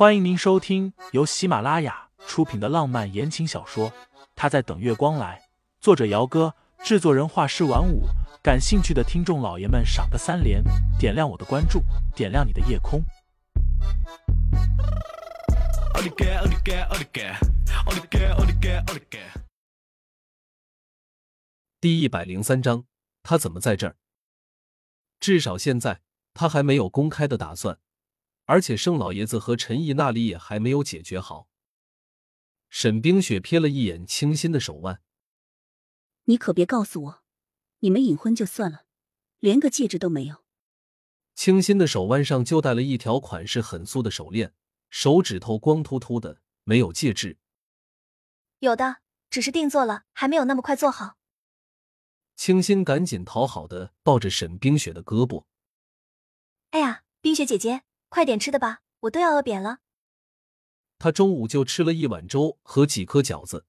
欢迎您收听由喜马拉雅出品的浪漫言情小说《他在等月光来》，作者：姚哥，制作人：画师晚舞。感兴趣的听众老爷们，赏个三连，点亮我的关注，点亮你的夜空。第一百零三章，他怎么在这儿？至少现在他还没有公开的打算。而且盛老爷子和陈毅那里也还没有解决好。沈冰雪瞥了一眼清新的手腕，你可别告诉我，你们隐婚就算了，连个戒指都没有。清新的手腕上就戴了一条款式很素的手链，手指头光秃秃的，没有戒指。有的，只是定做了，还没有那么快做好。清新赶紧讨好的抱着沈冰雪的胳膊。哎呀，冰雪姐姐。快点吃的吧，我都要饿扁了。他中午就吃了一碗粥和几颗饺子，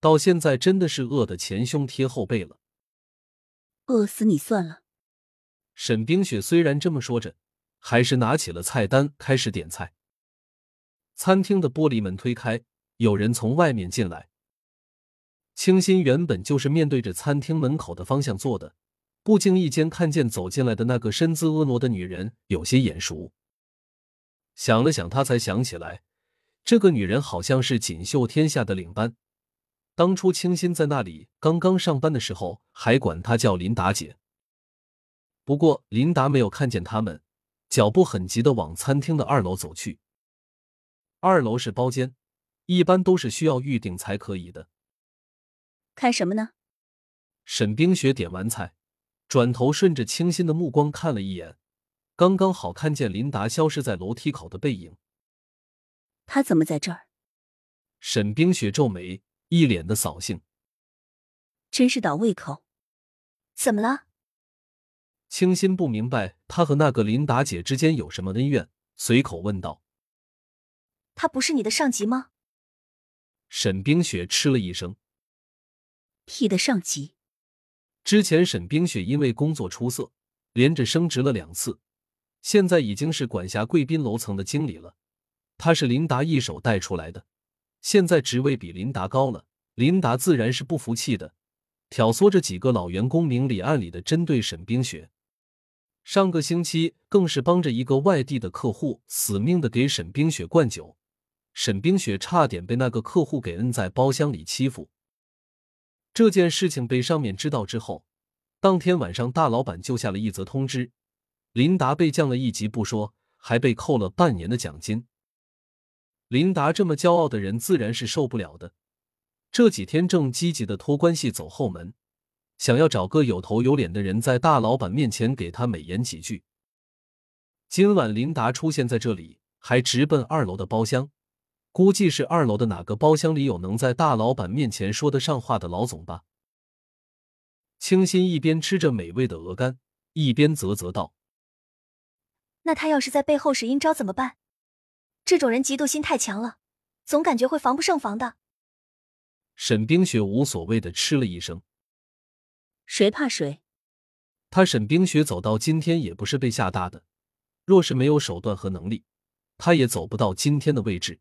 到现在真的是饿得前胸贴后背了。饿死你算了。沈冰雪虽然这么说着，还是拿起了菜单开始点菜。餐厅的玻璃门推开，有人从外面进来。清新原本就是面对着餐厅门口的方向坐的，不经意间看见走进来的那个身姿婀娜的女人，有些眼熟。想了想，他才想起来，这个女人好像是锦绣天下的领班。当初清新在那里刚刚上班的时候，还管她叫琳达姐。不过琳达没有看见他们，脚步很急的往餐厅的二楼走去。二楼是包间，一般都是需要预定才可以的。看什么呢？沈冰雪点完菜，转头顺着清新的目光看了一眼。刚刚好看见琳达消失在楼梯口的背影。他怎么在这儿？沈冰雪皱眉，一脸的扫兴。真是倒胃口。怎么了？清新不明白他和那个琳达姐之间有什么恩怨，随口问道：“他不是你的上级吗？”沈冰雪嗤了一声：“屁的上级！之前沈冰雪因为工作出色，连着升职了两次。”现在已经是管辖贵宾楼层的经理了，他是琳达一手带出来的，现在职位比琳达高了，琳达自然是不服气的，挑唆着几个老员工明里暗里的针对沈冰雪。上个星期更是帮着一个外地的客户死命的给沈冰雪灌酒，沈冰雪差点被那个客户给摁在包厢里欺负。这件事情被上面知道之后，当天晚上大老板就下了一则通知。琳达被降了一级不说，还被扣了半年的奖金。琳达这么骄傲的人，自然是受不了的。这几天正积极的托关系走后门，想要找个有头有脸的人在大老板面前给他美言几句。今晚琳达出现在这里，还直奔二楼的包厢，估计是二楼的哪个包厢里有能在大老板面前说得上话的老总吧。清新一边吃着美味的鹅肝，一边啧啧道。那他要是在背后使阴招怎么办？这种人嫉妒心太强了，总感觉会防不胜防的。沈冰雪无所谓的嗤了一声：“谁怕谁？”他沈冰雪走到今天也不是被吓大的，若是没有手段和能力，他也走不到今天的位置。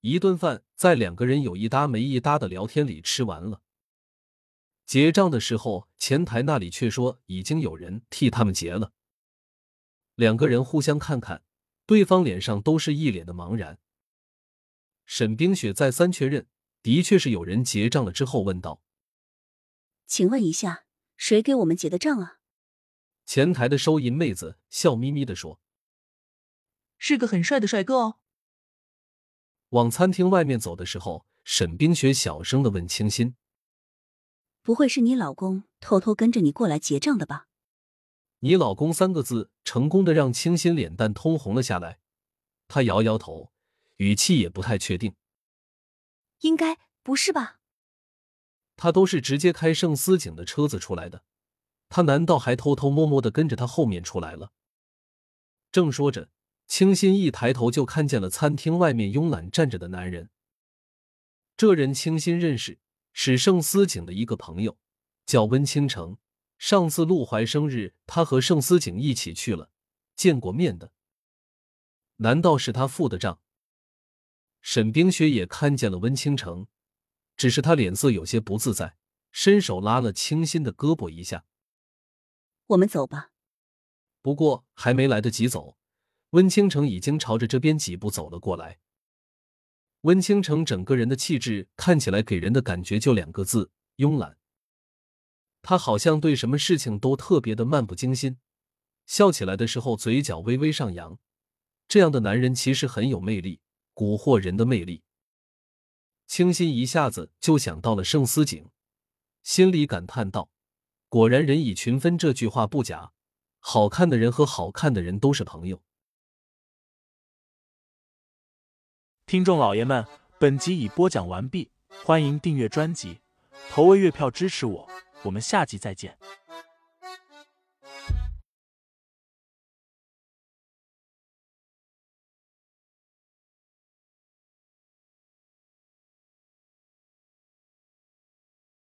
一顿饭在两个人有一搭没一搭的聊天里吃完了，结账的时候，前台那里却说已经有人替他们结了。两个人互相看看，对方脸上都是一脸的茫然。沈冰雪再三确认，的确是有人结账了之后，问道：“请问一下，谁给我们结的账啊？”前台的收银妹子笑眯眯的说：“是个很帅的帅哥哦。”往餐厅外面走的时候，沈冰雪小声的问清新：“不会是你老公偷偷跟着你过来结账的吧？”你老公三个字成功的让清新脸蛋通红了下来，他摇摇头，语气也不太确定。应该不是吧？他都是直接开盛思景的车子出来的，他难道还偷偷摸摸的跟着他后面出来了？正说着，清新一抬头就看见了餐厅外面慵懒站着的男人。这人清新认识，是盛思景的一个朋友，叫温倾城。上次陆怀生日，他和盛思景一起去了，见过面的。难道是他付的账？沈冰雪也看见了温倾城，只是他脸色有些不自在，伸手拉了清新的胳膊一下。我们走吧。不过还没来得及走，温倾城已经朝着这边几步走了过来。温倾城整个人的气质看起来给人的感觉就两个字：慵懒。他好像对什么事情都特别的漫不经心，笑起来的时候嘴角微微上扬。这样的男人其实很有魅力，蛊惑人的魅力。清新一下子就想到了盛思景，心里感叹道：“果然人以群分，这句话不假。好看的人和好看的人都是朋友。”听众老爷们，本集已播讲完毕，欢迎订阅专辑，投喂月票支持我。我们下集再见。